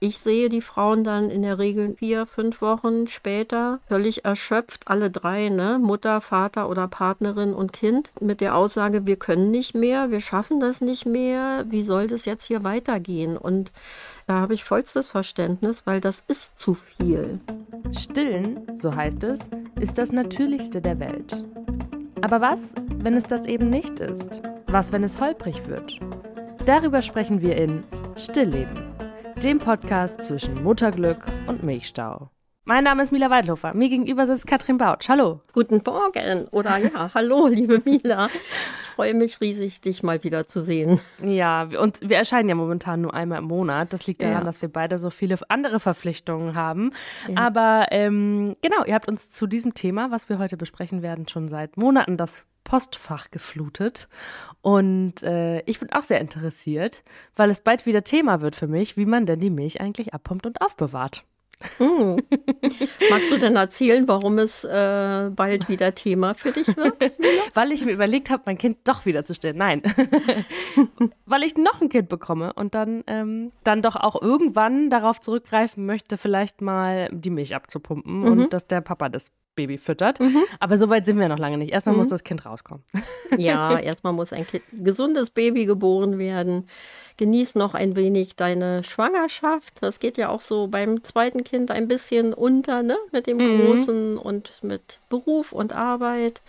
Ich sehe die Frauen dann in der Regel vier, fünf Wochen später völlig erschöpft, alle drei, ne? Mutter, Vater oder Partnerin und Kind, mit der Aussage, wir können nicht mehr, wir schaffen das nicht mehr, wie soll das jetzt hier weitergehen? Und da habe ich vollstes Verständnis, weil das ist zu viel. Stillen, so heißt es, ist das Natürlichste der Welt. Aber was, wenn es das eben nicht ist? Was, wenn es holprig wird? Darüber sprechen wir in Stillleben dem Podcast zwischen Mutterglück und Milchstau. Mein Name ist Mila Weidhofer. Mir gegenüber sitzt Katrin Bautsch. Hallo. Guten Morgen. Oder ja, hallo, liebe Mila. Ich freue mich riesig, dich mal wieder zu sehen. Ja, und wir erscheinen ja momentan nur einmal im Monat. Das liegt daran, ja. dass wir beide so viele andere Verpflichtungen haben. Ja. Aber ähm, genau, ihr habt uns zu diesem Thema, was wir heute besprechen werden, schon seit Monaten das Postfach geflutet. Und äh, ich bin auch sehr interessiert, weil es bald wieder Thema wird für mich, wie man denn die Milch eigentlich abpumpt und aufbewahrt. Hm. Magst du denn erzählen, warum es äh, bald wieder Thema für dich wird? Weil ich mir überlegt habe, mein Kind doch wieder zu stillen. Nein. Weil ich noch ein Kind bekomme und dann, ähm, dann doch auch irgendwann darauf zurückgreifen möchte, vielleicht mal die Milch abzupumpen mhm. und dass der Papa das Baby füttert. Mhm. Aber so weit sind wir noch lange nicht. Erstmal mhm. muss das Kind rauskommen. Ja, erstmal muss ein kind, gesundes Baby geboren werden. Genieß noch ein wenig deine Schwangerschaft. Das geht ja auch so beim zweiten Kind ein bisschen unter, ne? Mit dem mhm. Großen und mit Beruf und Arbeit.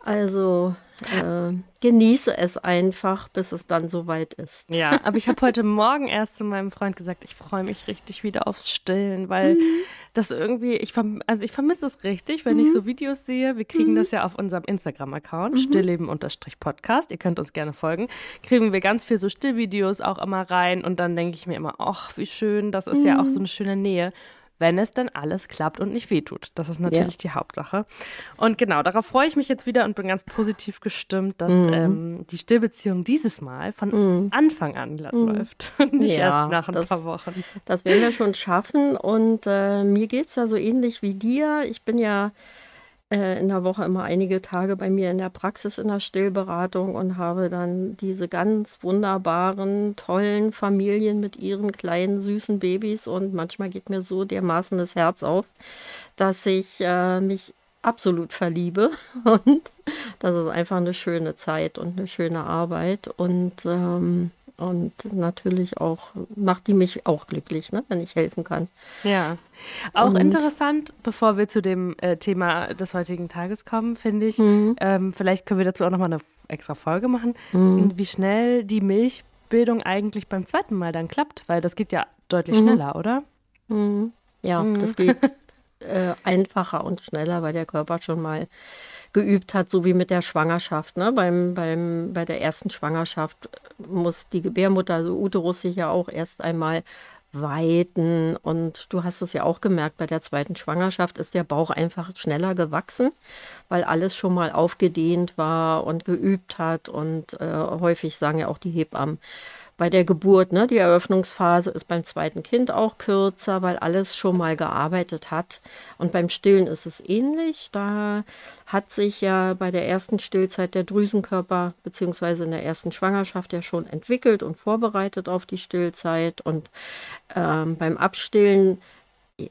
Also äh, genieße es einfach, bis es dann soweit ist. Ja, aber ich habe heute Morgen erst zu meinem Freund gesagt, ich freue mich richtig wieder aufs Stillen, weil mhm. das irgendwie, ich also ich vermisse es richtig, wenn mhm. ich so Videos sehe. Wir kriegen mhm. das ja auf unserem Instagram-Account, mhm. stillleben-podcast. Ihr könnt uns gerne folgen. Kriegen wir ganz viel so Stillvideos auch immer rein und dann denke ich mir immer, ach, wie schön, das ist ja auch so mhm. eine schöne Nähe wenn es denn alles klappt und nicht wehtut. Das ist natürlich ja. die Hauptsache. Und genau, darauf freue ich mich jetzt wieder und bin ganz positiv gestimmt, dass mhm. ähm, die Stillbeziehung dieses Mal von mhm. Anfang an glatt mhm. läuft und nicht ja, erst nach ein das, paar Wochen. Das werden wir schon schaffen und äh, mir geht es ja so ähnlich wie dir. Ich bin ja in der Woche immer einige Tage bei mir in der Praxis in der Stillberatung und habe dann diese ganz wunderbaren, tollen Familien mit ihren kleinen, süßen Babys. Und manchmal geht mir so dermaßen das Herz auf, dass ich äh, mich absolut verliebe. Und das ist einfach eine schöne Zeit und eine schöne Arbeit. Und ähm, und natürlich auch macht die mich auch glücklich, ne, wenn ich helfen kann. Ja. Auch und, interessant, bevor wir zu dem äh, Thema des heutigen Tages kommen, finde ich, mhm. ähm, vielleicht können wir dazu auch nochmal eine extra Folge machen, mhm. wie schnell die Milchbildung eigentlich beim zweiten Mal dann klappt, weil das geht ja deutlich mhm. schneller, oder? Ja, das geht äh, einfacher und schneller, weil der Körper schon mal geübt hat, so wie mit der Schwangerschaft. Ne? Beim, beim, bei der ersten Schwangerschaft muss die Gebärmutter, also Uterus, sich ja auch erst einmal weiten. Und du hast es ja auch gemerkt, bei der zweiten Schwangerschaft ist der Bauch einfach schneller gewachsen, weil alles schon mal aufgedehnt war und geübt hat. Und äh, häufig sagen ja auch die Hebammen, bei der Geburt, ne, die Eröffnungsphase ist beim zweiten Kind auch kürzer, weil alles schon mal gearbeitet hat. Und beim Stillen ist es ähnlich. Da hat sich ja bei der ersten Stillzeit der Drüsenkörper beziehungsweise in der ersten Schwangerschaft ja schon entwickelt und vorbereitet auf die Stillzeit. Und ähm, beim Abstillen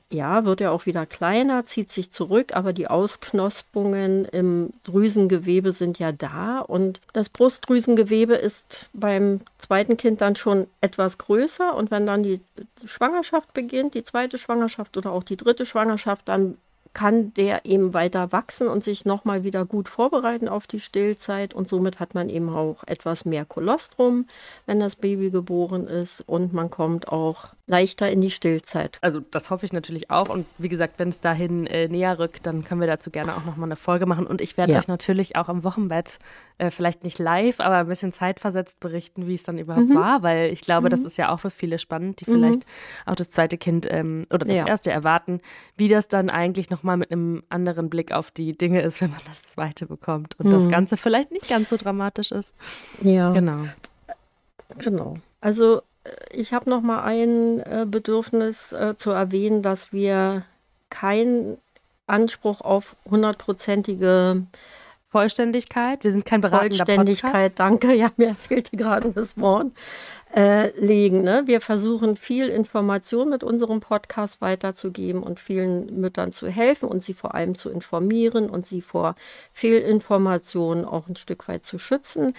ja, wird er auch wieder kleiner, zieht sich zurück, aber die Ausknospungen im Drüsengewebe sind ja da und das Brustdrüsengewebe ist beim zweiten Kind dann schon etwas größer und wenn dann die Schwangerschaft beginnt, die zweite Schwangerschaft oder auch die dritte Schwangerschaft, dann kann der eben weiter wachsen und sich nochmal wieder gut vorbereiten auf die Stillzeit. Und somit hat man eben auch etwas mehr Kolostrum, wenn das Baby geboren ist. Und man kommt auch leichter in die Stillzeit. Also das hoffe ich natürlich auch. Und wie gesagt, wenn es dahin äh, näher rückt, dann können wir dazu gerne auch nochmal eine Folge machen. Und ich werde ja. euch natürlich auch am Wochenbett, äh, vielleicht nicht live, aber ein bisschen zeitversetzt berichten, wie es dann überhaupt mhm. war. Weil ich glaube, mhm. das ist ja auch für viele spannend, die mhm. vielleicht auch das zweite Kind ähm, oder das ja. erste erwarten, wie das dann eigentlich nochmal mit einem anderen Blick auf die Dinge ist, wenn man das zweite bekommt. Und das mhm. Ganze vielleicht nicht ganz so dramatisch ist. Ja. Genau. Genau. Also ich habe noch mal ein äh, Bedürfnis äh, zu erwähnen, dass wir keinen Anspruch auf hundertprozentige Vollständigkeit. Wir sind kein beratender Vollständigkeit, Podcast. danke. Ja, mir fehlte gerade das Wort. Äh, legen. Ne? Wir versuchen viel Information mit unserem Podcast weiterzugeben und vielen Müttern zu helfen und sie vor allem zu informieren und sie vor Fehlinformationen auch ein Stück weit zu schützen.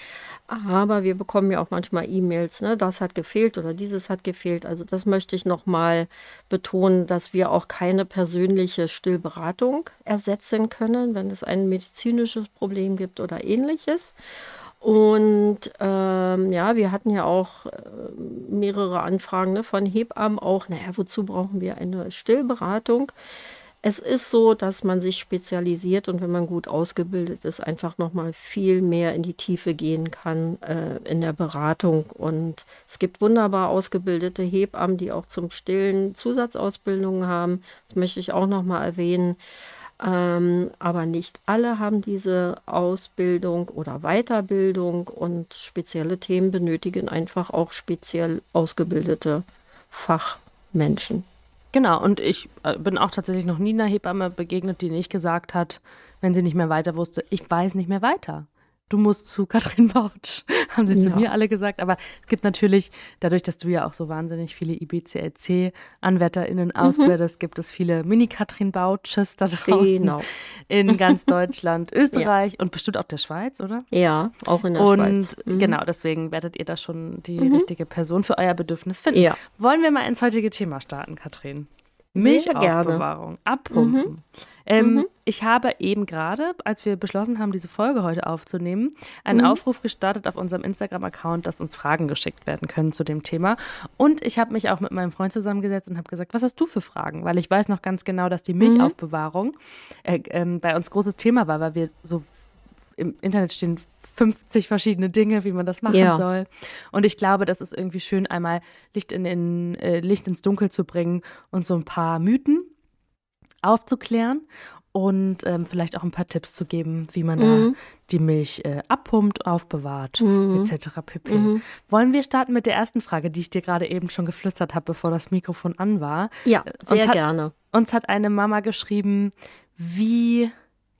Aber wir bekommen ja auch manchmal E-Mails, ne? das hat gefehlt oder dieses hat gefehlt. Also das möchte ich nochmal betonen, dass wir auch keine persönliche Stillberatung ersetzen können, wenn es ein medizinisches Problem gibt oder ähnliches. Und ähm, ja, wir hatten ja auch äh, mehrere Anfragen ne, von Hebammen auch, naja, wozu brauchen wir eine Stillberatung? Es ist so, dass man sich spezialisiert und wenn man gut ausgebildet ist, einfach nochmal viel mehr in die Tiefe gehen kann äh, in der Beratung. Und es gibt wunderbar ausgebildete Hebammen, die auch zum Stillen Zusatzausbildungen haben. Das möchte ich auch nochmal erwähnen. Ähm, aber nicht alle haben diese Ausbildung oder Weiterbildung und spezielle Themen benötigen einfach auch speziell ausgebildete Fachmenschen. Genau, und ich äh, bin auch tatsächlich noch nie einer Hebamme begegnet, die nicht gesagt hat, wenn sie nicht mehr weiter wusste, ich weiß nicht mehr weiter du musst zu Katrin Bautsch, haben sie ja. zu mir alle gesagt. Aber es gibt natürlich, dadurch, dass du ja auch so wahnsinnig viele IBCLC-AnwärterInnen mhm. ausbildest, mhm. gibt es viele Mini-Katrin Bautsches da draußen genau. in ganz Deutschland, Österreich ja. und bestimmt auch der Schweiz, oder? Ja, auch in der und Schweiz. Und mhm. genau, deswegen werdet ihr da schon die mhm. richtige Person für euer Bedürfnis finden. Ja. Wollen wir mal ins heutige Thema starten, Katrin? Milchaufbewahrung, abpumpen. Mhm. Ähm, mhm. Ich habe eben gerade, als wir beschlossen haben, diese Folge heute aufzunehmen, einen mhm. Aufruf gestartet auf unserem Instagram-Account, dass uns Fragen geschickt werden können zu dem Thema. Und ich habe mich auch mit meinem Freund zusammengesetzt und habe gesagt, was hast du für Fragen? Weil ich weiß noch ganz genau, dass die Milchaufbewahrung äh, äh, bei uns großes Thema war, weil wir so im Internet stehen 50 verschiedene Dinge, wie man das machen ja. soll. Und ich glaube, das ist irgendwie schön, einmal Licht, in, in äh, Licht ins Dunkel zu bringen und so ein paar Mythen aufzuklären und ähm, vielleicht auch ein paar Tipps zu geben, wie man mhm. da die Milch äh, abpumpt, aufbewahrt, mhm. etc. pp. Mhm. Wollen wir starten mit der ersten Frage, die ich dir gerade eben schon geflüstert habe, bevor das Mikrofon an war? Ja, sehr uns gerne. Hat, uns hat eine Mama geschrieben, wie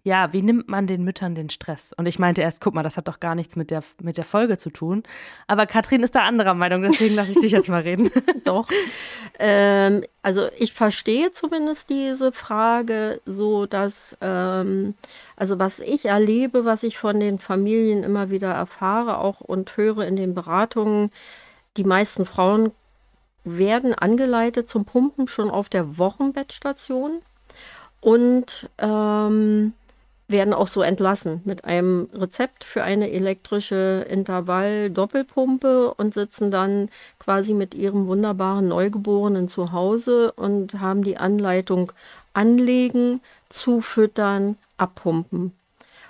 ja, wie nimmt man den Müttern den Stress? Und ich meinte erst, guck mal, das hat doch gar nichts mit der, mit der Folge zu tun. Aber Katrin ist da anderer Meinung, deswegen lasse ich dich jetzt mal reden. doch. Ähm, also ich verstehe zumindest diese Frage so, dass, ähm, also was ich erlebe, was ich von den Familien immer wieder erfahre, auch und höre in den Beratungen, die meisten Frauen werden angeleitet zum Pumpen schon auf der Wochenbettstation. Und ähm, werden auch so entlassen mit einem Rezept für eine elektrische Intervall-Doppelpumpe und sitzen dann quasi mit ihrem wunderbaren Neugeborenen zu Hause und haben die Anleitung anlegen, zufüttern, abpumpen.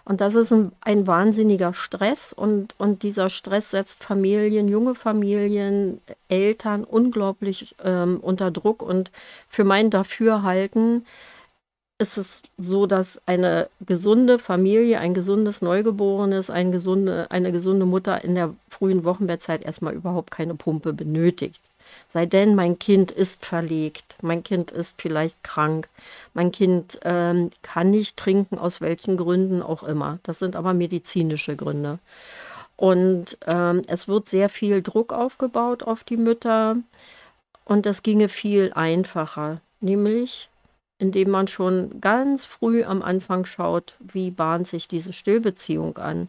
Und das ist ein, ein wahnsinniger Stress und, und dieser Stress setzt Familien, junge Familien, Eltern unglaublich ähm, unter Druck und für mein Dafürhalten ist es so, dass eine gesunde Familie, ein gesundes Neugeborenes, ein gesunde, eine gesunde Mutter in der frühen Wochenbettzeit erstmal überhaupt keine Pumpe benötigt. Sei denn, mein Kind ist verlegt, mein Kind ist vielleicht krank, mein Kind ähm, kann nicht trinken, aus welchen Gründen auch immer. Das sind aber medizinische Gründe. Und ähm, es wird sehr viel Druck aufgebaut auf die Mütter und das ginge viel einfacher, nämlich indem man schon ganz früh am Anfang schaut, wie bahnt sich diese Stillbeziehung an.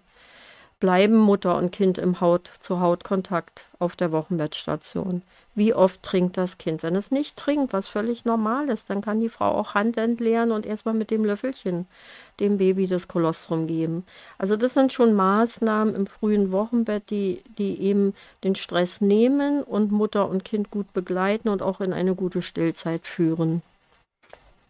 Bleiben Mutter und Kind im Haut-zu-Haut-Kontakt auf der Wochenbettstation? Wie oft trinkt das Kind? Wenn es nicht trinkt, was völlig normal ist, dann kann die Frau auch Hand entleeren und erstmal mit dem Löffelchen dem Baby das Kolostrum geben. Also das sind schon Maßnahmen im frühen Wochenbett, die, die eben den Stress nehmen und Mutter und Kind gut begleiten und auch in eine gute Stillzeit führen.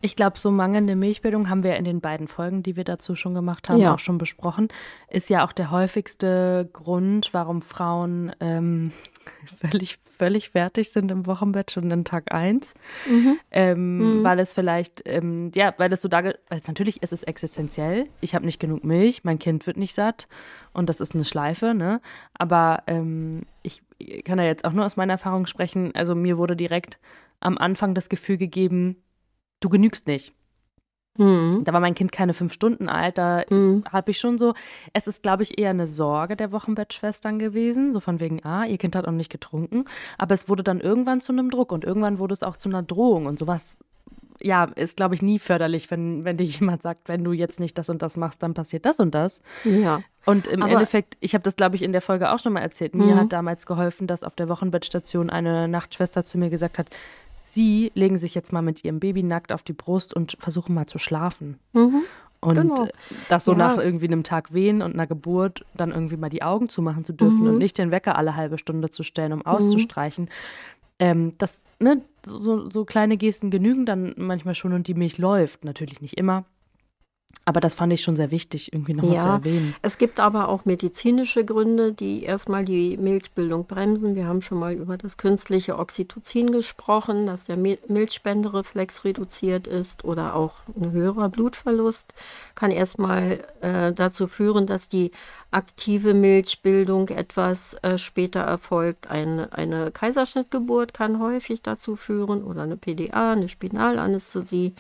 Ich glaube, so mangelnde Milchbildung haben wir in den beiden Folgen, die wir dazu schon gemacht haben, ja. auch schon besprochen. Ist ja auch der häufigste Grund, warum Frauen ähm, völlig, völlig fertig sind im Wochenbett schon in Tag 1. Mhm. Ähm, mhm. Weil es vielleicht, ähm, ja, weil es so da, weil es natürlich ist es existenziell. Ich habe nicht genug Milch, mein Kind wird nicht satt und das ist eine Schleife, ne? Aber ähm, ich kann da jetzt auch nur aus meiner Erfahrung sprechen. Also mir wurde direkt am Anfang das Gefühl gegeben, du genügst nicht. Mhm. Da war mein Kind keine fünf Stunden alt. Da mhm. habe ich schon so, es ist, glaube ich, eher eine Sorge der Wochenbettschwestern gewesen. So von wegen, ah, ihr Kind hat auch nicht getrunken. Aber es wurde dann irgendwann zu einem Druck und irgendwann wurde es auch zu einer Drohung. Und sowas, ja, ist, glaube ich, nie förderlich, wenn, wenn dir jemand sagt, wenn du jetzt nicht das und das machst, dann passiert das und das. Ja. Und im Aber Endeffekt, ich habe das, glaube ich, in der Folge auch schon mal erzählt. Mir mhm. hat damals geholfen, dass auf der Wochenbettstation eine Nachtschwester zu mir gesagt hat, Sie legen sich jetzt mal mit ihrem Baby nackt auf die Brust und versuchen mal zu schlafen. Mhm. Und genau. das so ja. nach irgendwie einem Tag wehen und einer Geburt dann irgendwie mal die Augen zumachen zu dürfen mhm. und nicht den Wecker alle halbe Stunde zu stellen, um mhm. auszustreichen. Ähm, das, ne, so, so kleine Gesten genügen dann manchmal schon und die Milch läuft. Natürlich nicht immer. Aber das fand ich schon sehr wichtig, irgendwie nochmal ja, zu erwähnen. Es gibt aber auch medizinische Gründe, die erstmal die Milchbildung bremsen. Wir haben schon mal über das künstliche Oxytocin gesprochen, dass der Milchspendereflex reduziert ist oder auch ein höherer Blutverlust kann erstmal äh, dazu führen, dass die aktive Milchbildung etwas äh, später erfolgt. Eine, eine Kaiserschnittgeburt kann häufig dazu führen oder eine PDA, eine Spinalanästhesie.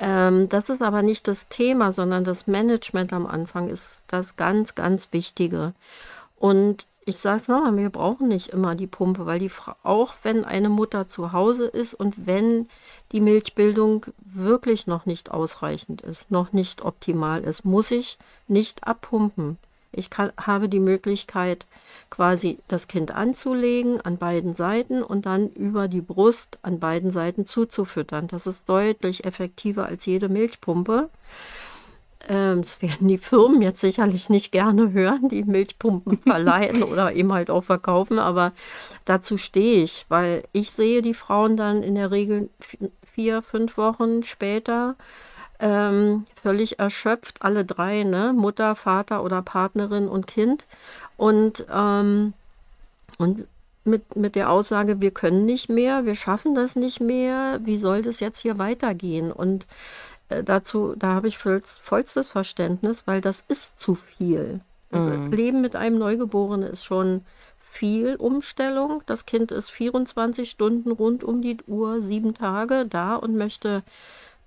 Ähm, das ist aber nicht das Thema, sondern das Management am Anfang ist das ganz, ganz Wichtige. Und ich sage es nochmal, wir brauchen nicht immer die Pumpe, weil die Frau, auch wenn eine Mutter zu Hause ist und wenn die Milchbildung wirklich noch nicht ausreichend ist, noch nicht optimal ist, muss ich nicht abpumpen. Ich kann, habe die Möglichkeit, quasi das Kind anzulegen an beiden Seiten und dann über die Brust an beiden Seiten zuzufüttern. Das ist deutlich effektiver als jede Milchpumpe. Ähm, das werden die Firmen jetzt sicherlich nicht gerne hören, die Milchpumpen verleihen oder eben halt auch verkaufen, aber dazu stehe ich, weil ich sehe die Frauen dann in der Regel vier, fünf Wochen später ähm, völlig erschöpft, alle drei, ne? Mutter, Vater oder Partnerin und Kind. Und, ähm, und mit, mit der Aussage, wir können nicht mehr, wir schaffen das nicht mehr, wie soll das jetzt hier weitergehen? Und äh, dazu, da habe ich voll, vollstes Verständnis, weil das ist zu viel. Das mhm. Leben mit einem Neugeborenen ist schon viel Umstellung. Das Kind ist 24 Stunden rund um die Uhr, sieben Tage da und möchte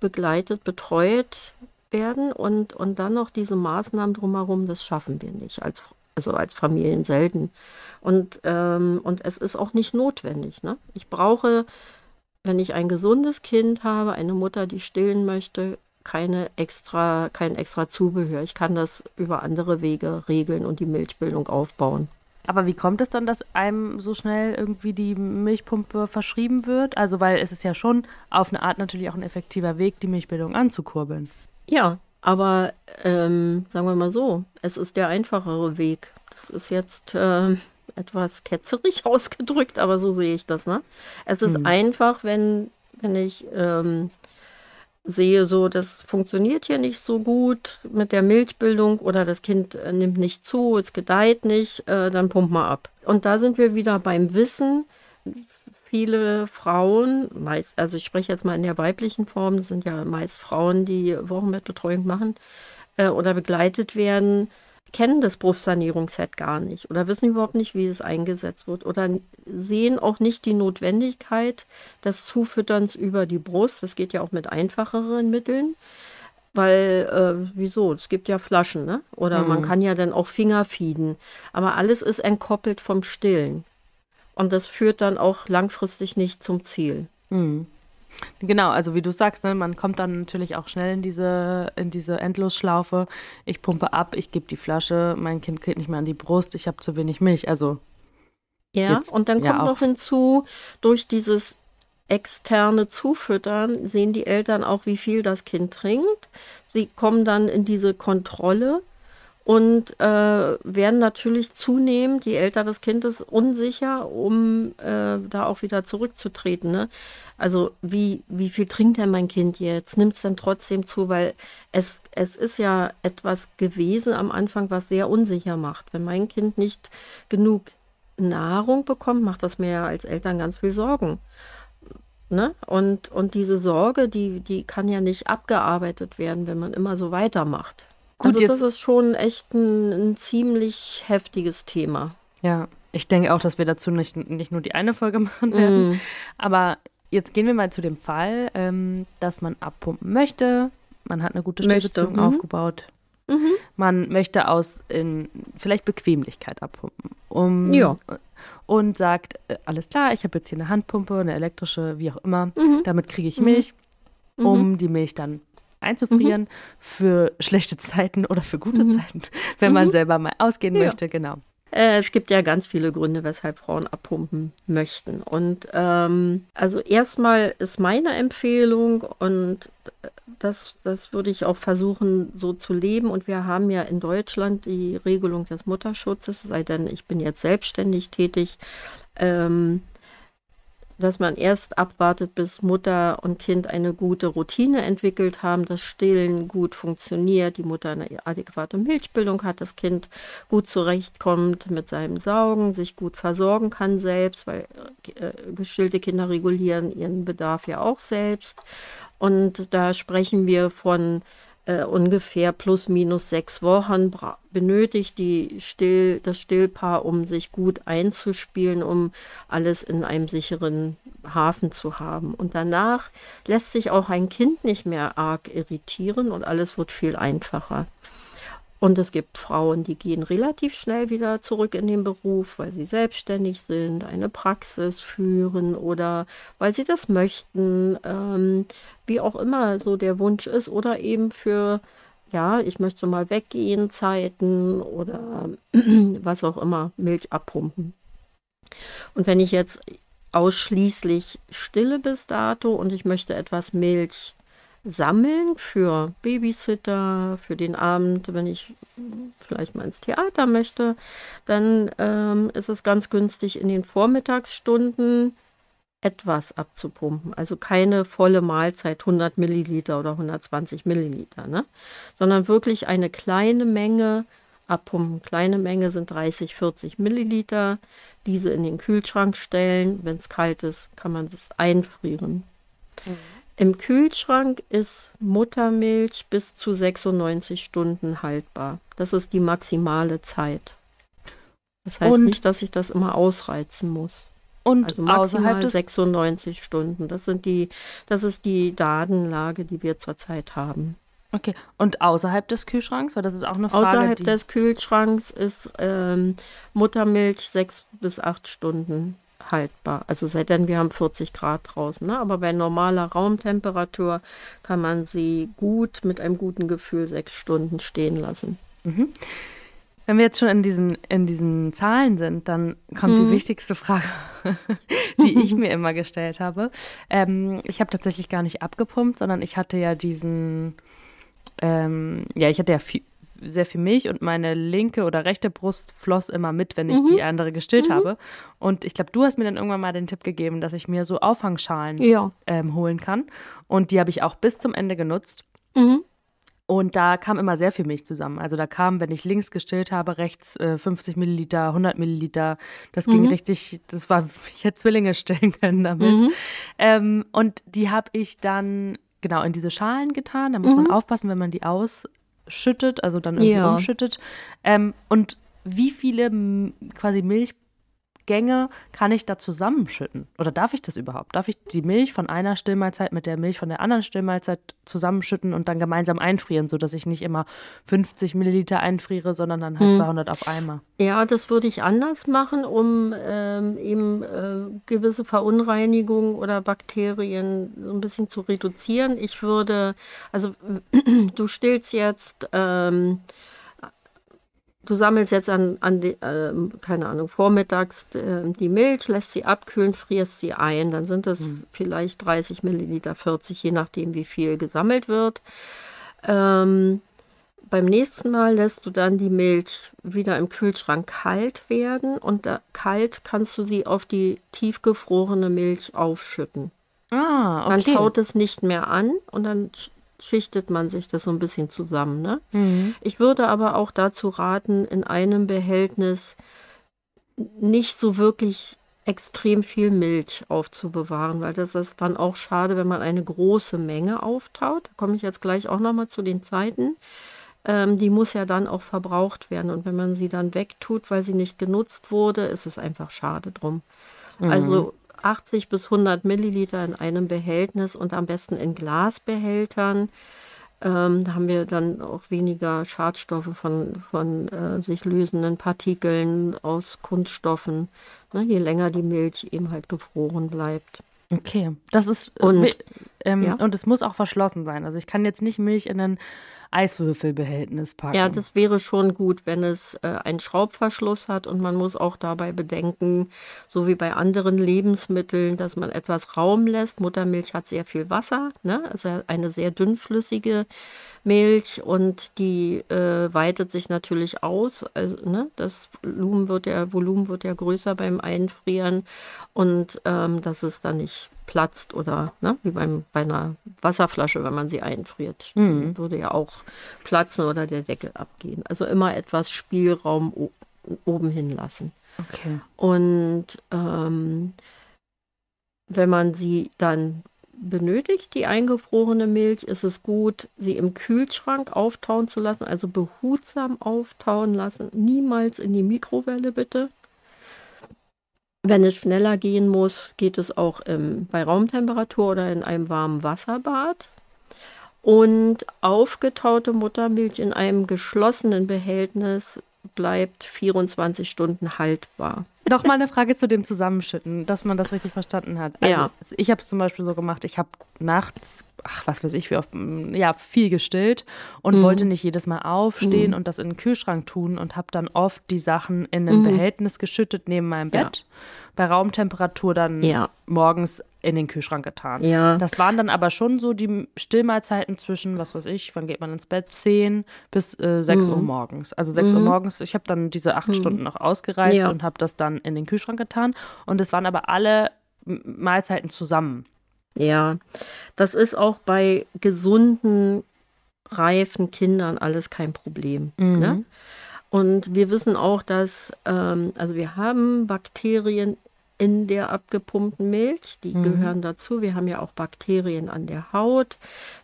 begleitet, betreut werden und, und dann noch diese Maßnahmen drumherum, das schaffen wir nicht, als, also als Familien selten. Und, ähm, und es ist auch nicht notwendig. Ne? Ich brauche, wenn ich ein gesundes Kind habe, eine Mutter, die stillen möchte, keine extra, kein extra Zubehör. Ich kann das über andere Wege regeln und die Milchbildung aufbauen. Aber wie kommt es dann, dass einem so schnell irgendwie die Milchpumpe verschrieben wird? Also, weil es ist ja schon auf eine Art natürlich auch ein effektiver Weg, die Milchbildung anzukurbeln. Ja, aber ähm, sagen wir mal so, es ist der einfachere Weg. Das ist jetzt äh, etwas ketzerig ausgedrückt, aber so sehe ich das. Ne? Es ist hm. einfach, wenn, wenn ich ähm, sehe, so, das funktioniert hier nicht so gut mit der Milchbildung oder das Kind äh, nimmt nicht zu, es gedeiht nicht, äh, dann pump mal ab. Und da sind wir wieder beim Wissen. Viele Frauen, meist, also ich spreche jetzt mal in der weiblichen Form, das sind ja meist Frauen, die Wochenbettbetreuung machen äh, oder begleitet werden, kennen das Brustsanierungsset gar nicht oder wissen überhaupt nicht, wie es eingesetzt wird oder sehen auch nicht die Notwendigkeit des Zufütterns über die Brust. Das geht ja auch mit einfacheren Mitteln. Weil, äh, wieso? Es gibt ja Flaschen, ne? Oder mhm. man kann ja dann auch Finger fieden. Aber alles ist entkoppelt vom Stillen. Und das führt dann auch langfristig nicht zum Ziel. Mhm. Genau, also wie du sagst, ne, man kommt dann natürlich auch schnell in diese, in diese Endlosschlaufe. Ich pumpe ab, ich gebe die Flasche, mein Kind kriegt nicht mehr an die Brust, ich habe zu wenig Milch. Also ja, jetzt, und dann kommt ja noch hinzu, durch dieses externe Zufüttern sehen die Eltern auch, wie viel das Kind trinkt. Sie kommen dann in diese Kontrolle und äh, werden natürlich zunehmend, je älter das Kind ist, unsicher, um äh, da auch wieder zurückzutreten. Ne? Also wie, wie viel trinkt denn mein Kind jetzt? Nimmt es dann trotzdem zu? Weil es, es ist ja etwas gewesen am Anfang, was sehr unsicher macht. Wenn mein Kind nicht genug Nahrung bekommt, macht das mir ja als Eltern ganz viel Sorgen. Ne? Und, und diese Sorge, die, die kann ja nicht abgearbeitet werden, wenn man immer so weitermacht. Gut, also das ist schon echt ein, ein, ziemlich heftiges Thema. Ja, ich denke auch, dass wir dazu nicht, nicht nur die eine Folge machen werden. Mm. Aber jetzt gehen wir mal zu dem Fall, ähm, dass man abpumpen möchte. man hat eine gute Stillbeziehung mhm. aufgebaut. Mhm. Man möchte aus in vielleicht Bequemlichkeit abpumpen. Um, ja. Und sagt, äh, alles klar, ich habe jetzt hier eine Handpumpe, eine elektrische, wie auch immer. Mhm. Damit kriege ich Milch, mhm. um die Milch dann einzufrieren mhm. für schlechte Zeiten oder für gute mhm. Zeiten, wenn man selber mal ausgehen ja. möchte, genau. Äh, es gibt ja ganz viele Gründe, weshalb Frauen abpumpen möchten. Und ähm, also erstmal ist meine Empfehlung und das, das würde ich auch versuchen so zu leben. Und wir haben ja in Deutschland die Regelung des Mutterschutzes, sei denn ich bin jetzt selbstständig tätig. Ähm, dass man erst abwartet, bis Mutter und Kind eine gute Routine entwickelt haben, das Stillen gut funktioniert, die Mutter eine adäquate Milchbildung hat, das Kind gut zurechtkommt mit seinem Saugen, sich gut versorgen kann selbst, weil äh, gestillte Kinder regulieren ihren Bedarf ja auch selbst. Und da sprechen wir von äh, ungefähr plus minus sechs Wochen benötigt die Still, das Stillpaar, um sich gut einzuspielen, um alles in einem sicheren Hafen zu haben. Und danach lässt sich auch ein Kind nicht mehr arg irritieren und alles wird viel einfacher. Und es gibt Frauen, die gehen relativ schnell wieder zurück in den Beruf, weil sie selbstständig sind, eine Praxis führen oder weil sie das möchten, ähm, wie auch immer so der Wunsch ist oder eben für, ja, ich möchte mal weggehen, Zeiten oder was auch immer, Milch abpumpen. Und wenn ich jetzt ausschließlich stille bis dato und ich möchte etwas Milch sammeln für Babysitter, für den Abend, wenn ich vielleicht mal ins Theater möchte, dann ähm, ist es ganz günstig in den Vormittagsstunden etwas abzupumpen. Also keine volle Mahlzeit, 100 Milliliter oder 120 Milliliter, ne? sondern wirklich eine kleine Menge abpumpen. Kleine Menge sind 30, 40 Milliliter. Diese in den Kühlschrank stellen. Wenn es kalt ist, kann man das einfrieren. Mhm. Im Kühlschrank ist Muttermilch bis zu 96 Stunden haltbar. Das ist die maximale Zeit. Das heißt und, nicht, dass ich das immer ausreizen muss. Und also maximal 96 Stunden. Das sind die, das ist die Datenlage, die wir zurzeit haben. Okay. Und außerhalb des Kühlschranks, weil das ist auch eine Frage. Außerhalb des Kühlschranks ist ähm, Muttermilch sechs bis acht Stunden haltbar. Also sei denn, wir haben 40 Grad draußen. Ne? Aber bei normaler Raumtemperatur kann man sie gut mit einem guten Gefühl sechs Stunden stehen lassen. Mhm. Wenn wir jetzt schon in diesen, in diesen Zahlen sind, dann kommt mhm. die wichtigste Frage, die ich mir immer gestellt habe. Ähm, ich habe tatsächlich gar nicht abgepumpt, sondern ich hatte ja diesen, ähm, ja, ich hatte ja viel, sehr viel Milch und meine linke oder rechte Brust floss immer mit, wenn ich mhm. die andere gestillt mhm. habe. Und ich glaube, du hast mir dann irgendwann mal den Tipp gegeben, dass ich mir so Auffangschalen ja. ähm, holen kann. Und die habe ich auch bis zum Ende genutzt. Mhm. Und da kam immer sehr viel Milch zusammen. Also da kam, wenn ich links gestillt habe, rechts äh, 50 Milliliter, 100 Milliliter. Das ging mhm. richtig, das war, ich hätte Zwillinge stillen können damit. Mhm. Ähm, und die habe ich dann genau in diese Schalen getan. Da muss mhm. man aufpassen, wenn man die aus schüttet, also dann irgendwie ja. umschüttet. Ähm, und wie viele quasi Milchgänge kann ich da zusammenschütten? Oder darf ich das überhaupt? Darf ich die Milch von einer Stillmahlzeit mit der Milch von der anderen Stillmahlzeit zusammenschütten und dann gemeinsam einfrieren, sodass ich nicht immer 50 Milliliter einfriere, sondern dann halt hm. 200 auf einmal? Ja, das würde ich anders machen, um ähm, eben äh, gewisse Verunreinigungen oder Bakterien so ein bisschen zu reduzieren. Ich würde, also du stillst jetzt, ähm, du sammelst jetzt an, an die, äh, keine Ahnung, vormittags äh, die Milch, lässt sie abkühlen, frierst sie ein. Dann sind es hm. vielleicht 30 Milliliter, 40, je nachdem, wie viel gesammelt wird. Ähm, beim nächsten Mal lässt du dann die Milch wieder im Kühlschrank kalt werden und da, kalt kannst du sie auf die tiefgefrorene Milch aufschütten. Ah, okay. Dann taut es nicht mehr an und dann schichtet man sich das so ein bisschen zusammen. Ne? Mhm. Ich würde aber auch dazu raten, in einem Behältnis nicht so wirklich extrem viel Milch aufzubewahren, weil das ist dann auch schade, wenn man eine große Menge auftaut. Da komme ich jetzt gleich auch nochmal zu den Zeiten ähm, die muss ja dann auch verbraucht werden. Und wenn man sie dann wegtut, weil sie nicht genutzt wurde, ist es einfach schade drum. Mhm. Also 80 bis 100 Milliliter in einem Behältnis und am besten in Glasbehältern. Ähm, da haben wir dann auch weniger Schadstoffe von, von äh, sich lösenden Partikeln aus Kunststoffen, ne, je länger die Milch eben halt gefroren bleibt. Okay, das ist und, ähm, ja? und es muss auch verschlossen sein. Also ich kann jetzt nicht Milch in einen Eiswürfelbehältnis packen. Ja, das wäre schon gut, wenn es äh, einen Schraubverschluss hat und man muss auch dabei bedenken, so wie bei anderen Lebensmitteln, dass man etwas Raum lässt. Muttermilch hat sehr viel Wasser, ne? also eine sehr dünnflüssige Milch und die äh, weitet sich natürlich aus. Also, ne, das Volumen wird ja, Volumen wird ja größer beim Einfrieren und ähm, dass es dann nicht platzt oder ne, wie beim, bei einer Wasserflasche, wenn man sie einfriert. Mhm. Würde ja auch platzen oder der Deckel abgehen. Also immer etwas Spielraum oben hin lassen. Okay. Und ähm, wenn man sie dann benötigt, die eingefrorene Milch, ist es gut, sie im Kühlschrank auftauen zu lassen, also behutsam auftauen lassen. Niemals in die Mikrowelle bitte. Wenn es schneller gehen muss, geht es auch im, bei Raumtemperatur oder in einem warmen Wasserbad. Und aufgetaute Muttermilch in einem geschlossenen Behältnis bleibt 24 Stunden haltbar. Noch mal eine Frage zu dem Zusammenschütten, dass man das richtig verstanden hat. Also, ja. Ich habe es zum Beispiel so gemacht, ich habe nachts, ach, was weiß ich, wie oft, ja, viel gestillt und mhm. wollte nicht jedes Mal aufstehen mhm. und das in den Kühlschrank tun und habe dann oft die Sachen in ein mhm. Behältnis geschüttet neben meinem Bett. Ja. Bei Raumtemperatur dann ja. morgens in den Kühlschrank getan. Ja. Das waren dann aber schon so die Stillmahlzeiten zwischen, was weiß ich, wann geht man ins Bett? 10 bis äh, 6 mhm. Uhr morgens. Also 6 mhm. Uhr morgens, ich habe dann diese acht mhm. Stunden noch ausgereizt ja. und habe das dann in den Kühlschrank getan. Und es waren aber alle Mahlzeiten zusammen. Ja, das ist auch bei gesunden, reifen Kindern alles kein Problem. Ne? Mhm. Und wir wissen auch, dass, ähm, also wir haben Bakterien in der abgepumpten Milch. Die mhm. gehören dazu. Wir haben ja auch Bakterien an der Haut.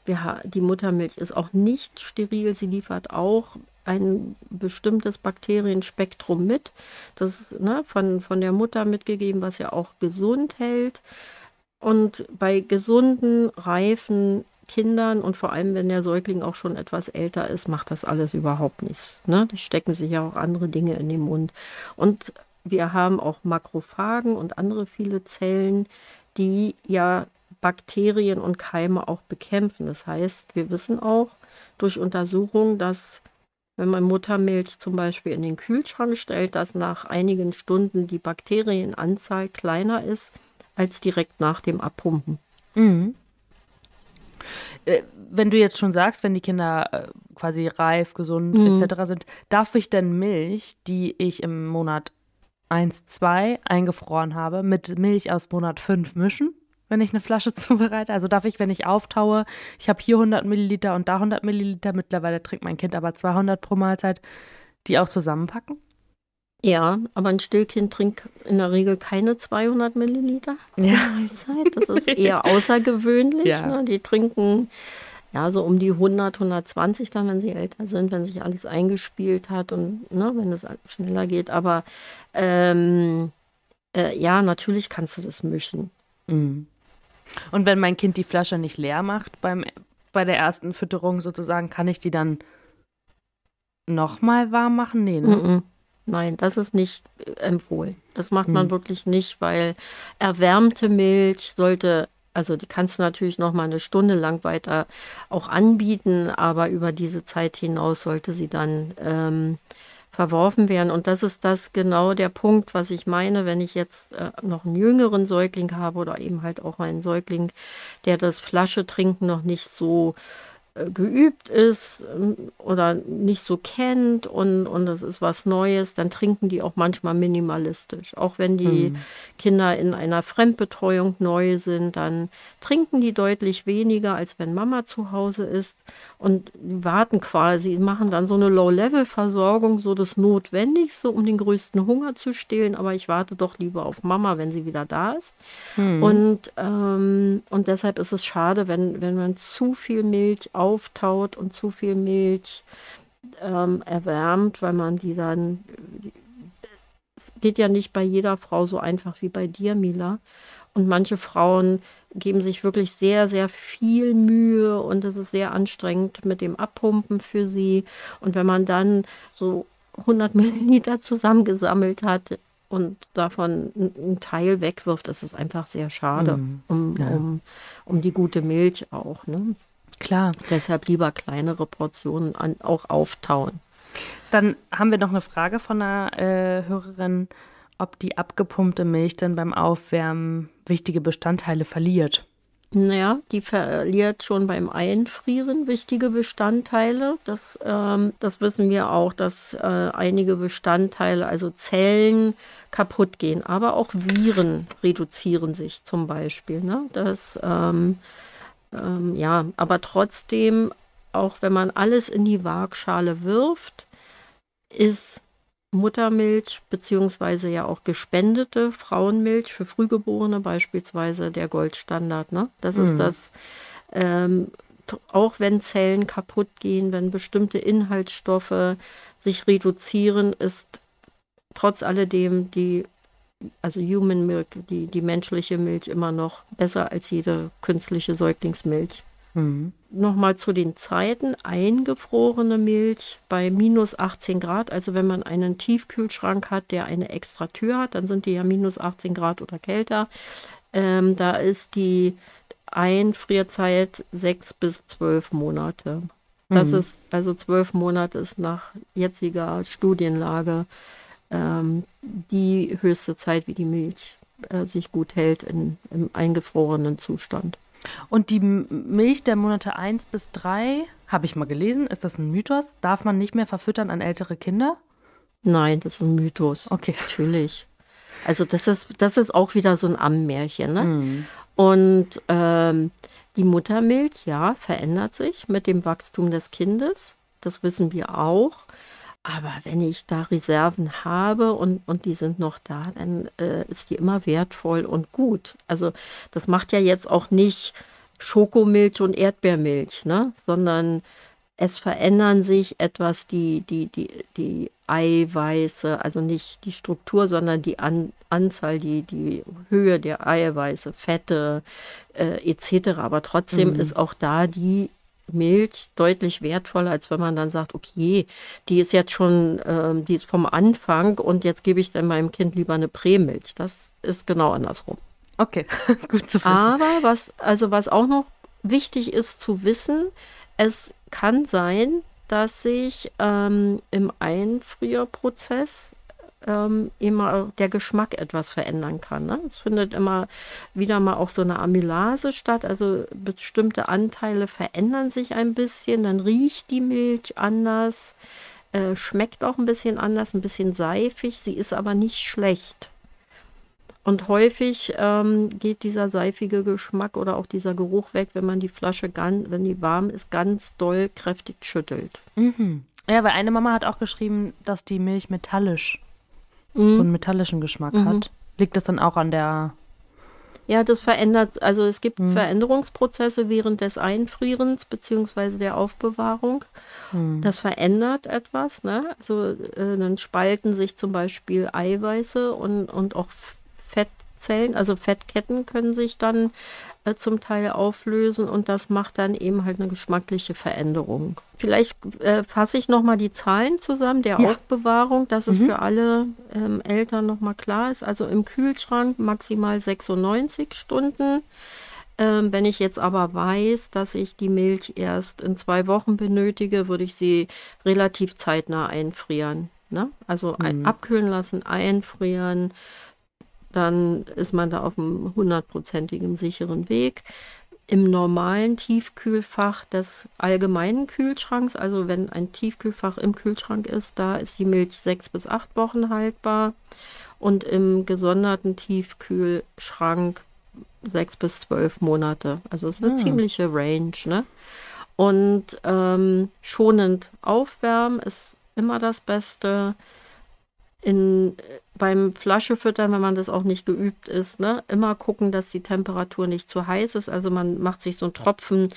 Wir die Muttermilch ist auch nicht steril. Sie liefert auch ein bestimmtes Bakterienspektrum mit. Das ist ne, von, von der Mutter mitgegeben, was ja auch gesund hält. Und bei gesunden, reifen Kindern und vor allem, wenn der Säugling auch schon etwas älter ist, macht das alles überhaupt nichts. Ne? Die stecken sich ja auch andere Dinge in den Mund. Und wir haben auch Makrophagen und andere viele Zellen, die ja Bakterien und Keime auch bekämpfen. Das heißt, wir wissen auch durch Untersuchungen, dass wenn man Muttermilch zum Beispiel in den Kühlschrank stellt, dass nach einigen Stunden die Bakterienanzahl kleiner ist als direkt nach dem Abpumpen. Mhm. Äh, wenn du jetzt schon sagst, wenn die Kinder äh, quasi reif, gesund mhm. etc. sind, darf ich denn Milch, die ich im Monat 1, 2 eingefroren habe, mit Milch aus Monat 5 mischen, wenn ich eine Flasche zubereite. Also darf ich, wenn ich auftaue, ich habe hier 100 Milliliter und da 100 Milliliter, mittlerweile trinkt mein Kind aber 200 pro Mahlzeit, die auch zusammenpacken? Ja, aber ein Stillkind trinkt in der Regel keine 200 Milliliter ja. Mahlzeit. Das ist eher außergewöhnlich. Ja. Ne? Die trinken ja, so um die 100, 120 dann, wenn sie älter sind, wenn sich alles eingespielt hat und ne, wenn es schneller geht. Aber ähm, äh, ja, natürlich kannst du das mischen. Mhm. Und wenn mein Kind die Flasche nicht leer macht beim, bei der ersten Fütterung sozusagen, kann ich die dann nochmal warm machen? Nee, ne? Mm Nein, das ist nicht äh, empfohlen. Das macht man mhm. wirklich nicht, weil erwärmte Milch sollte also die kannst du natürlich noch mal eine Stunde lang weiter auch anbieten, aber über diese Zeit hinaus sollte sie dann ähm, verworfen werden. Und das ist das genau der Punkt, was ich meine, wenn ich jetzt äh, noch einen jüngeren Säugling habe oder eben halt auch einen Säugling, der das Flasche trinken noch nicht so äh, geübt ist ähm, oder nicht so kennt und, und das ist was Neues, dann trinken die auch manchmal minimalistisch. Auch wenn die mhm. Kinder in einer Fremdbetreuung neu sind, dann trinken die deutlich weniger, als wenn Mama zu Hause ist und warten quasi, machen dann so eine Low-Level-Versorgung, so das Notwendigste, um den größten Hunger zu stillen, aber ich warte doch lieber auf Mama, wenn sie wieder da ist. Mhm. Und, ähm, und deshalb ist es schade, wenn, wenn man zu viel Milch auftaut und zu viel Milch ähm, erwärmt, weil man die dann. Es geht ja nicht bei jeder Frau so einfach wie bei dir, Mila. Und manche Frauen geben sich wirklich sehr, sehr viel Mühe und es ist sehr anstrengend mit dem Abpumpen für sie. Und wenn man dann so 100 Milliliter zusammengesammelt hat und davon einen Teil wegwirft, das ist einfach sehr schade mm, um, ja. um, um die gute Milch auch. Ne? Klar. Deshalb lieber kleinere Portionen an, auch auftauen. Dann haben wir noch eine Frage von einer äh, Hörerin, ob die abgepumpte Milch dann beim Aufwärmen wichtige Bestandteile verliert. Naja, die verliert schon beim Einfrieren wichtige Bestandteile. Das, ähm, das wissen wir auch, dass äh, einige Bestandteile, also Zellen, kaputt gehen. Aber auch Viren reduzieren sich zum Beispiel. Ne? Das, ähm, ähm, ja, aber trotzdem, auch wenn man alles in die Waagschale wirft, ist Muttermilch beziehungsweise ja auch gespendete Frauenmilch für Frühgeborene beispielsweise der Goldstandard. Ne? Das mhm. ist das, ähm, auch wenn Zellen kaputt gehen, wenn bestimmte Inhaltsstoffe sich reduzieren, ist trotz alledem die, also Human Milk, die, die menschliche Milch immer noch besser als jede künstliche Säuglingsmilch. Mhm. Nochmal zu den Zeiten. Eingefrorene Milch bei minus 18 Grad. Also wenn man einen Tiefkühlschrank hat, der eine extra Tür hat, dann sind die ja minus 18 Grad oder kälter. Ähm, da ist die Einfrierzeit sechs bis zwölf Monate. Das mhm. ist also zwölf Monate ist nach jetziger Studienlage ähm, die höchste Zeit, wie die Milch äh, sich gut hält in, im eingefrorenen Zustand. Und die Milch der Monate 1 bis 3, habe ich mal gelesen, ist das ein Mythos? Darf man nicht mehr verfüttern an ältere Kinder? Nein, das ist ein Mythos. Okay. Natürlich. Also das ist, das ist auch wieder so ein Ammenmärchen. Ne? Mhm. Und ähm, die Muttermilch, ja, verändert sich mit dem Wachstum des Kindes. Das wissen wir auch. Aber wenn ich da Reserven habe und, und die sind noch da, dann äh, ist die immer wertvoll und gut. Also das macht ja jetzt auch nicht Schokomilch und Erdbeermilch, ne? sondern es verändern sich etwas die, die, die, die Eiweiße, also nicht die Struktur, sondern die An Anzahl, die, die Höhe der Eiweiße, Fette äh, etc. Aber trotzdem mhm. ist auch da die Milch deutlich wertvoller, als wenn man dann sagt, okay, die ist jetzt schon, äh, die ist vom Anfang und jetzt gebe ich dann meinem Kind lieber eine Prämilch. Das ist genau andersrum. Okay, gut zu wissen. Aber was, also was auch noch wichtig ist zu wissen, es kann sein, dass sich ähm, im Einfrierprozess ähm, immer der Geschmack etwas verändern kann. Ne? Es findet immer wieder mal auch so eine Amylase statt, also bestimmte Anteile verändern sich ein bisschen, dann riecht die Milch anders, äh, schmeckt auch ein bisschen anders, ein bisschen seifig, sie ist aber nicht schlecht. Und häufig ähm, geht dieser seifige Geschmack oder auch dieser Geruch weg, wenn man die Flasche, ganz, wenn die warm ist, ganz doll kräftig schüttelt. Mhm. Ja, weil eine Mama hat auch geschrieben, dass die Milch metallisch mhm. so einen metallischen Geschmack mhm. hat. Liegt das dann auch an der. Ja, das verändert, also es gibt mhm. Veränderungsprozesse während des Einfrierens bzw. der Aufbewahrung. Mhm. Das verändert etwas. Ne? Also äh, dann spalten sich zum Beispiel Eiweiße und, und auch Fettzellen, also Fettketten können sich dann äh, zum Teil auflösen und das macht dann eben halt eine geschmackliche Veränderung. Vielleicht äh, fasse ich nochmal die Zahlen zusammen der ja. Aufbewahrung, dass es mhm. für alle ähm, Eltern nochmal klar ist. Also im Kühlschrank maximal 96 Stunden. Ähm, wenn ich jetzt aber weiß, dass ich die Milch erst in zwei Wochen benötige, würde ich sie relativ zeitnah einfrieren. Ne? Also ein, mhm. abkühlen lassen, einfrieren, dann ist man da auf einem hundertprozentigen sicheren Weg. Im normalen Tiefkühlfach des allgemeinen Kühlschranks, also wenn ein Tiefkühlfach im Kühlschrank ist, da ist die Milch sechs bis acht Wochen haltbar. Und im gesonderten Tiefkühlschrank sechs bis zwölf Monate. Also es ist eine ah. ziemliche Range. Ne? Und ähm, schonend aufwärmen ist immer das Beste in, beim Flaschefüttern, wenn man das auch nicht geübt ist, ne, immer gucken, dass die Temperatur nicht zu heiß ist. Also man macht sich so einen Tropfen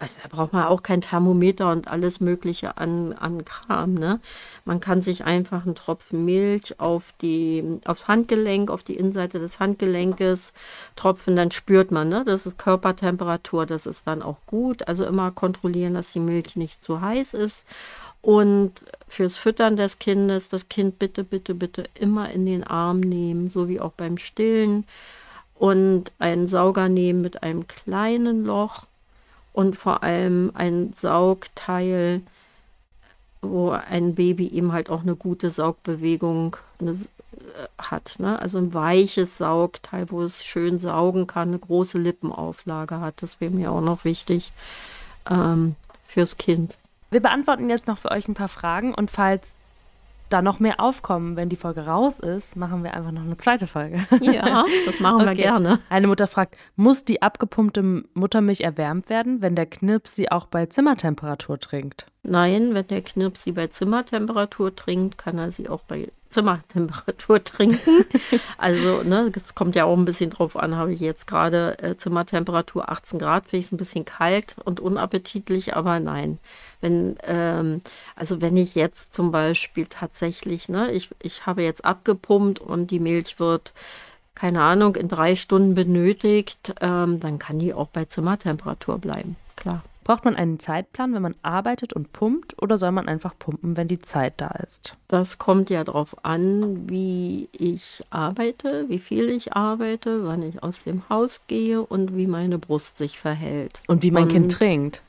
also da braucht man auch kein Thermometer und alles Mögliche an, an Kram. Ne? Man kann sich einfach einen Tropfen Milch auf die, aufs Handgelenk, auf die Innenseite des Handgelenkes tropfen, dann spürt man, ne? das ist Körpertemperatur, das ist dann auch gut. Also immer kontrollieren, dass die Milch nicht zu heiß ist. Und fürs Füttern des Kindes, das Kind bitte, bitte, bitte immer in den Arm nehmen, so wie auch beim Stillen. Und einen Sauger nehmen mit einem kleinen Loch und vor allem ein Saugteil, wo ein Baby eben halt auch eine gute Saugbewegung äh, hat. Ne? Also ein weiches Saugteil, wo es schön saugen kann, eine große Lippenauflage hat. Das wäre mir auch noch wichtig ähm, fürs Kind. Wir beantworten jetzt noch für euch ein paar Fragen und falls da noch mehr aufkommen, wenn die Folge raus ist, machen wir einfach noch eine zweite Folge. Ja, das machen wir gerne. Eine Mutter fragt, muss die abgepumpte Muttermilch erwärmt werden, wenn der Knirps sie auch bei Zimmertemperatur trinkt? Nein, wenn der Knirps sie bei Zimmertemperatur trinkt, kann er sie auch bei Zimmertemperatur trinken. also, ne, es kommt ja auch ein bisschen drauf an, habe ich jetzt gerade äh, Zimmertemperatur 18 Grad, finde ich es ein bisschen kalt und unappetitlich, aber nein. Wenn, ähm, also wenn ich jetzt zum Beispiel tatsächlich, ne, ich, ich habe jetzt abgepumpt und die Milch wird keine Ahnung, in drei Stunden benötigt, ähm, dann kann die auch bei Zimmertemperatur bleiben. Klar. Braucht man einen Zeitplan, wenn man arbeitet und pumpt, oder soll man einfach pumpen, wenn die Zeit da ist? Das kommt ja darauf an, wie ich arbeite, wie viel ich arbeite, wann ich aus dem Haus gehe und wie meine Brust sich verhält. Und wie mein und, Kind trinkt.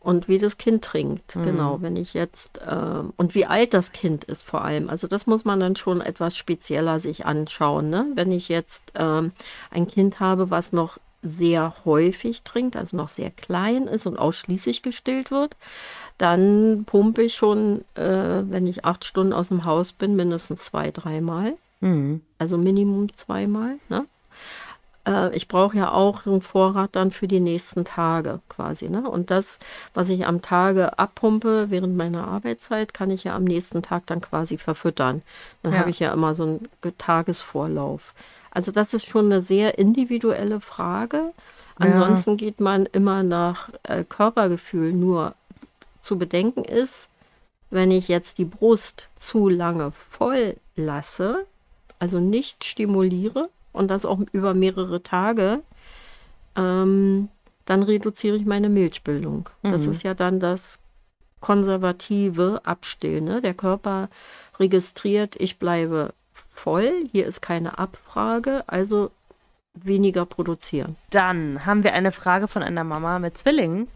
Und wie das Kind trinkt, mhm. genau. Wenn ich jetzt, äh, und wie alt das Kind ist vor allem. Also das muss man dann schon etwas spezieller sich anschauen. Ne? Wenn ich jetzt ähm, ein Kind habe, was noch sehr häufig trinkt, also noch sehr klein ist und ausschließlich gestillt wird, dann pumpe ich schon, äh, wenn ich acht Stunden aus dem Haus bin, mindestens zwei, dreimal. Mhm. Also Minimum zweimal. Ne? Äh, ich brauche ja auch einen Vorrat dann für die nächsten Tage quasi. Ne? Und das, was ich am Tage abpumpe während meiner Arbeitszeit, kann ich ja am nächsten Tag dann quasi verfüttern. Dann ja. habe ich ja immer so einen Tagesvorlauf. Also das ist schon eine sehr individuelle Frage. Ansonsten ja. geht man immer nach äh, Körpergefühl. Nur zu bedenken ist, wenn ich jetzt die Brust zu lange voll lasse, also nicht stimuliere und das auch über mehrere Tage, ähm, dann reduziere ich meine Milchbildung. Mhm. Das ist ja dann das konservative Abstillen. Ne? Der Körper registriert, ich bleibe voll, hier ist keine Abfrage, also weniger produzieren. Dann haben wir eine Frage von einer Mama mit Zwillingen.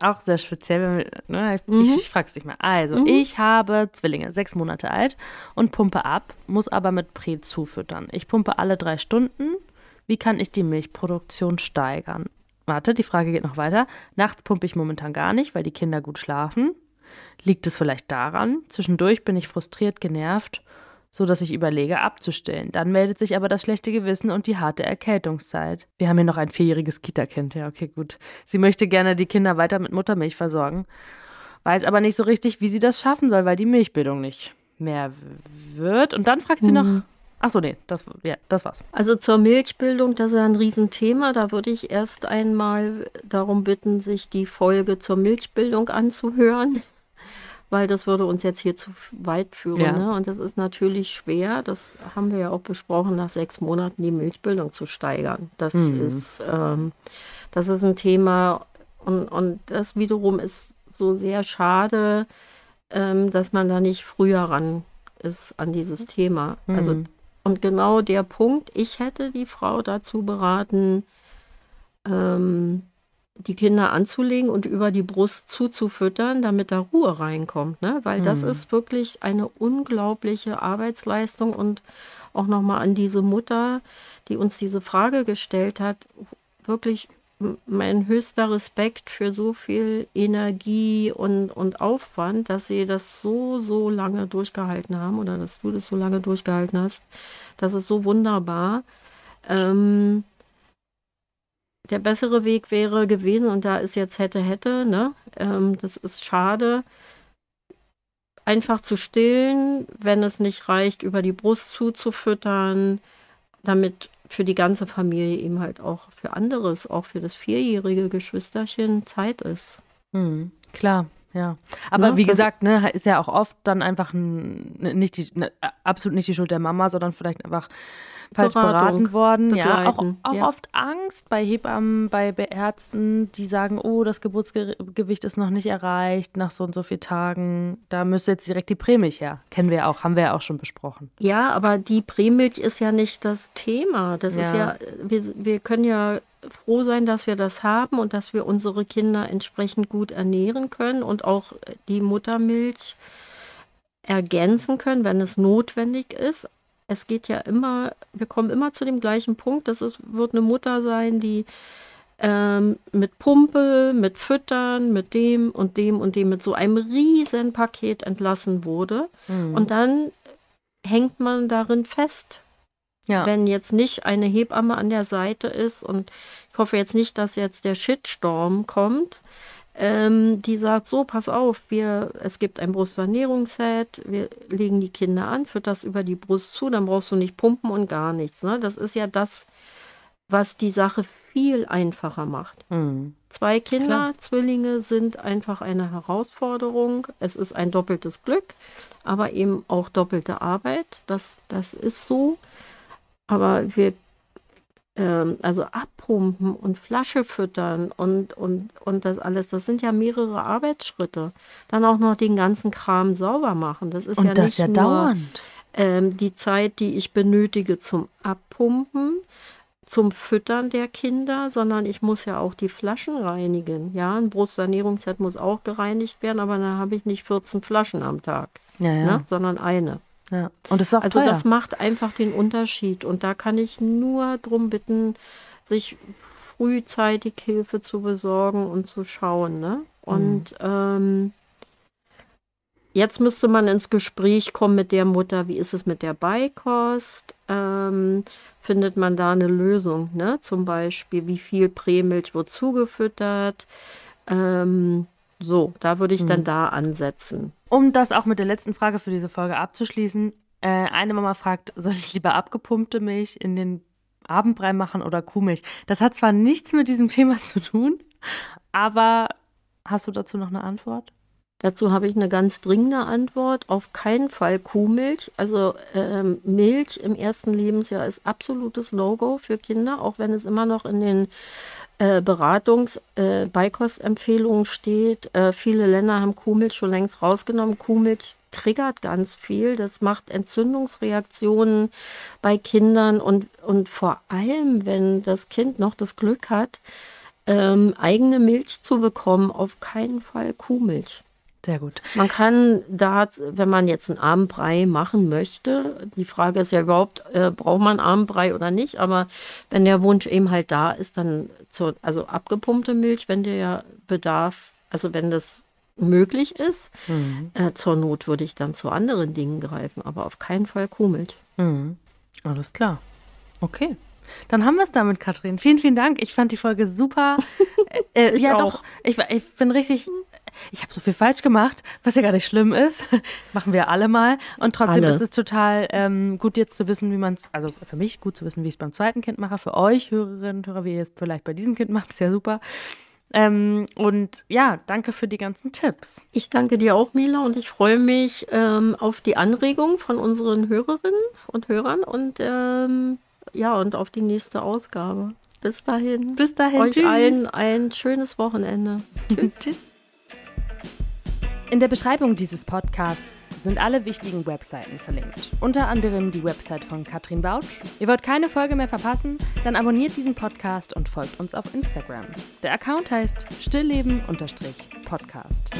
Auch sehr speziell. Ne? Ich, mhm. ich frage es dich mal. Also, mhm. ich habe Zwillinge, sechs Monate alt und pumpe ab, muss aber mit Prä zufüttern. Ich pumpe alle drei Stunden. Wie kann ich die Milchproduktion steigern? Warte, die Frage geht noch weiter. Nachts pumpe ich momentan gar nicht, weil die Kinder gut schlafen. Liegt es vielleicht daran? Zwischendurch bin ich frustriert, genervt so dass ich überlege, abzustillen. Dann meldet sich aber das schlechte Gewissen und die harte Erkältungszeit. Wir haben hier noch ein vierjähriges Kita-Kind. Ja, okay, gut. Sie möchte gerne die Kinder weiter mit Muttermilch versorgen, weiß aber nicht so richtig, wie sie das schaffen soll, weil die Milchbildung nicht mehr wird. Und dann fragt sie mhm. noch, Ach so, nee, das, ja, das war's. Also zur Milchbildung, das ist ein Riesenthema. Da würde ich erst einmal darum bitten, sich die Folge zur Milchbildung anzuhören weil das würde uns jetzt hier zu weit führen. Ja. Ne? Und das ist natürlich schwer, das haben wir ja auch besprochen, nach sechs Monaten die Milchbildung zu steigern. Das, mhm. ist, ähm, das ist ein Thema und, und das wiederum ist so sehr schade, ähm, dass man da nicht früher ran ist an dieses Thema. Also, mhm. Also, und genau der Punkt, ich hätte die Frau dazu beraten, ähm, die Kinder anzulegen und über die Brust zuzufüttern, damit da Ruhe reinkommt. Ne? Weil mhm. das ist wirklich eine unglaubliche Arbeitsleistung und auch nochmal an diese Mutter, die uns diese Frage gestellt hat, wirklich mein höchster Respekt für so viel Energie und, und Aufwand, dass sie das so, so lange durchgehalten haben oder dass du das so lange durchgehalten hast. Das ist so wunderbar. Ähm, der bessere Weg wäre gewesen, und da ist jetzt hätte, hätte, ne? Ähm, das ist schade. Einfach zu stillen, wenn es nicht reicht, über die Brust zuzufüttern, damit für die ganze Familie eben halt auch für anderes, auch für das vierjährige Geschwisterchen Zeit ist. Mhm, klar. Ja, aber ne, wie gesagt, ne, ist ja auch oft dann einfach ein, ne, nicht die, ne, absolut nicht die Schuld der Mama, sondern vielleicht einfach falsch Beratung, beraten worden. Begleiten. Ja, auch, auch ja. oft Angst bei Hebammen, bei Ärzten, die sagen, oh, das Geburtsgewicht ist noch nicht erreicht nach so und so vielen Tagen. Da müsste jetzt direkt die Prämilch her. Kennen wir auch, haben wir ja auch schon besprochen. Ja, aber die Prämilch ist ja nicht das Thema. Das ja. ist ja, wir, wir können ja froh sein, dass wir das haben und dass wir unsere Kinder entsprechend gut ernähren können und auch die Muttermilch ergänzen können, wenn es notwendig ist es geht ja immer, wir kommen immer zu dem gleichen Punkt. Das ist, wird eine Mutter sein, die ähm, mit Pumpe, mit Füttern, mit dem und dem und dem, mit so einem riesen Paket entlassen wurde. Mhm. Und dann hängt man darin fest. Ja. Wenn jetzt nicht eine Hebamme an der Seite ist und ich hoffe jetzt nicht, dass jetzt der Shitstorm kommt, ähm, die sagt so, pass auf, wir, es gibt ein Brusternährungsset, wir legen die Kinder an, führt das über die Brust zu, dann brauchst du nicht pumpen und gar nichts. Ne? Das ist ja das, was die Sache viel einfacher macht. Mhm. Zwei Kinder, Klar. Zwillinge sind einfach eine Herausforderung. Es ist ein doppeltes Glück, aber eben auch doppelte Arbeit. Das, das ist so. Aber wir ähm, also abpumpen und Flasche füttern und, und, und das alles, das sind ja mehrere Arbeitsschritte. Dann auch noch den ganzen Kram sauber machen. Das ist und ja das nicht ja nur dauernd. Ähm, die Zeit, die ich benötige zum Abpumpen, zum Füttern der Kinder, sondern ich muss ja auch die Flaschen reinigen. Ja, ein Brustsanierungsset muss auch gereinigt werden, aber dann habe ich nicht 14 Flaschen am Tag, ja, ja. Ne, sondern eine. Ja, und das ist auch Also teuer. das macht einfach den Unterschied. Und da kann ich nur darum bitten, sich frühzeitig Hilfe zu besorgen und zu schauen. Ne? Und mhm. ähm, jetzt müsste man ins Gespräch kommen mit der Mutter, wie ist es mit der Beikost? Ähm, findet man da eine Lösung? Ne? Zum Beispiel, wie viel Prämilch wird zugefüttert? Ähm, so, da würde ich mhm. dann da ansetzen. Um das auch mit der letzten Frage für diese Folge abzuschließen, äh, eine Mama fragt, soll ich lieber abgepumpte Milch in den Abendbrei machen oder Kuhmilch? Das hat zwar nichts mit diesem Thema zu tun, aber hast du dazu noch eine Antwort? Dazu habe ich eine ganz dringende Antwort. Auf keinen Fall Kuhmilch. Also ähm, Milch im ersten Lebensjahr ist absolutes No-Go für Kinder, auch wenn es immer noch in den äh, Beratungs-, äh, Beikostempfehlungen steht. Äh, viele Länder haben Kuhmilch schon längst rausgenommen. Kuhmilch triggert ganz viel. Das macht Entzündungsreaktionen bei Kindern und, und vor allem, wenn das Kind noch das Glück hat, ähm, eigene Milch zu bekommen, auf keinen Fall Kuhmilch. Sehr gut. Man kann da, wenn man jetzt einen Abendbrei machen möchte, die Frage ist ja überhaupt, äh, braucht man Abendbrei oder nicht, aber wenn der Wunsch eben halt da ist, dann zur, also abgepumpte Milch, wenn der Bedarf, also wenn das möglich ist, mhm. äh, zur Not würde ich dann zu anderen Dingen greifen, aber auf keinen Fall Kuhmilch. Mhm. Alles klar. Okay. Dann haben wir es damit, Katrin. Vielen, vielen Dank. Ich fand die Folge super. äh, äh ja, auch. doch. Ich, ich bin richtig ich habe so viel falsch gemacht, was ja gar nicht schlimm ist. Machen wir alle mal. Und trotzdem alle. ist es total ähm, gut jetzt zu wissen, wie man es, also für mich gut zu wissen, wie ich es beim zweiten Kind mache. Für euch, Hörerinnen und Hörer, wie ihr es vielleicht bei diesem Kind macht, ist ja super. Ähm, und ja, danke für die ganzen Tipps. Ich danke dir auch, Mila, und ich freue mich ähm, auf die Anregung von unseren Hörerinnen und Hörern und ähm, ja, und auf die nächste Ausgabe. Bis dahin. Bis dahin. Euch tschüss. allen ein schönes Wochenende. tschüss. In der Beschreibung dieses Podcasts sind alle wichtigen Webseiten verlinkt. Unter anderem die Website von Katrin Bautsch. Ihr wollt keine Folge mehr verpassen? Dann abonniert diesen Podcast und folgt uns auf Instagram. Der Account heißt stillleben-podcast.